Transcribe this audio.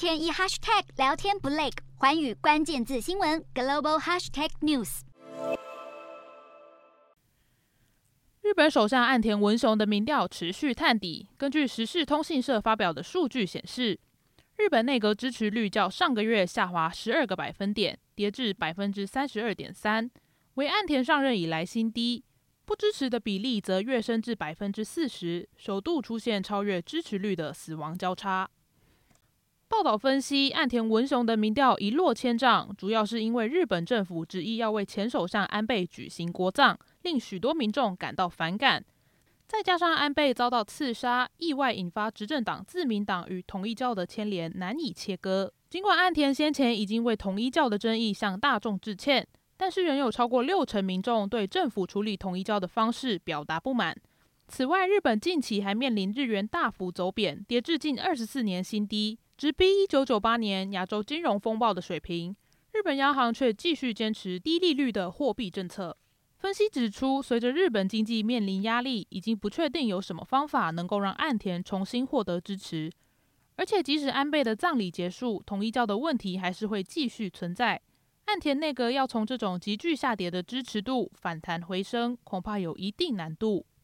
天一 hashtag 聊天不累，环宇关键字新闻 global hashtag news。日本首相岸田文雄的民调持续探底。根据时事通信社发表的数据显示，日本内阁支持率较上个月下滑十二个百分点，跌至百分之三十二点三，为岸田上任以来新低。不支持的比例则跃升至百分之四十，首度出现超越支持率的死亡交叉。报道分析，岸田文雄的民调一落千丈，主要是因为日本政府执意要为前首相安倍举行国葬，令许多民众感到反感。再加上安倍遭到刺杀，意外引发执政党自民党与统一教的牵连难以切割。尽管岸田先前已经为统一教的争议向大众致歉。但是仍有超过六成民众对政府处理统一教的方式表达不满。此外，日本近期还面临日元大幅走贬，跌至近二十四年新低，直逼一九九八年亚洲金融风暴的水平。日本央行却继续坚持低利率的货币政策。分析指出，随着日本经济面临压力，已经不确定有什么方法能够让岸田重新获得支持。而且，即使安倍的葬礼结束，统一教的问题还是会继续存在。岸田内阁要从这种急剧下跌的支持度反弹回升，恐怕有一定难度。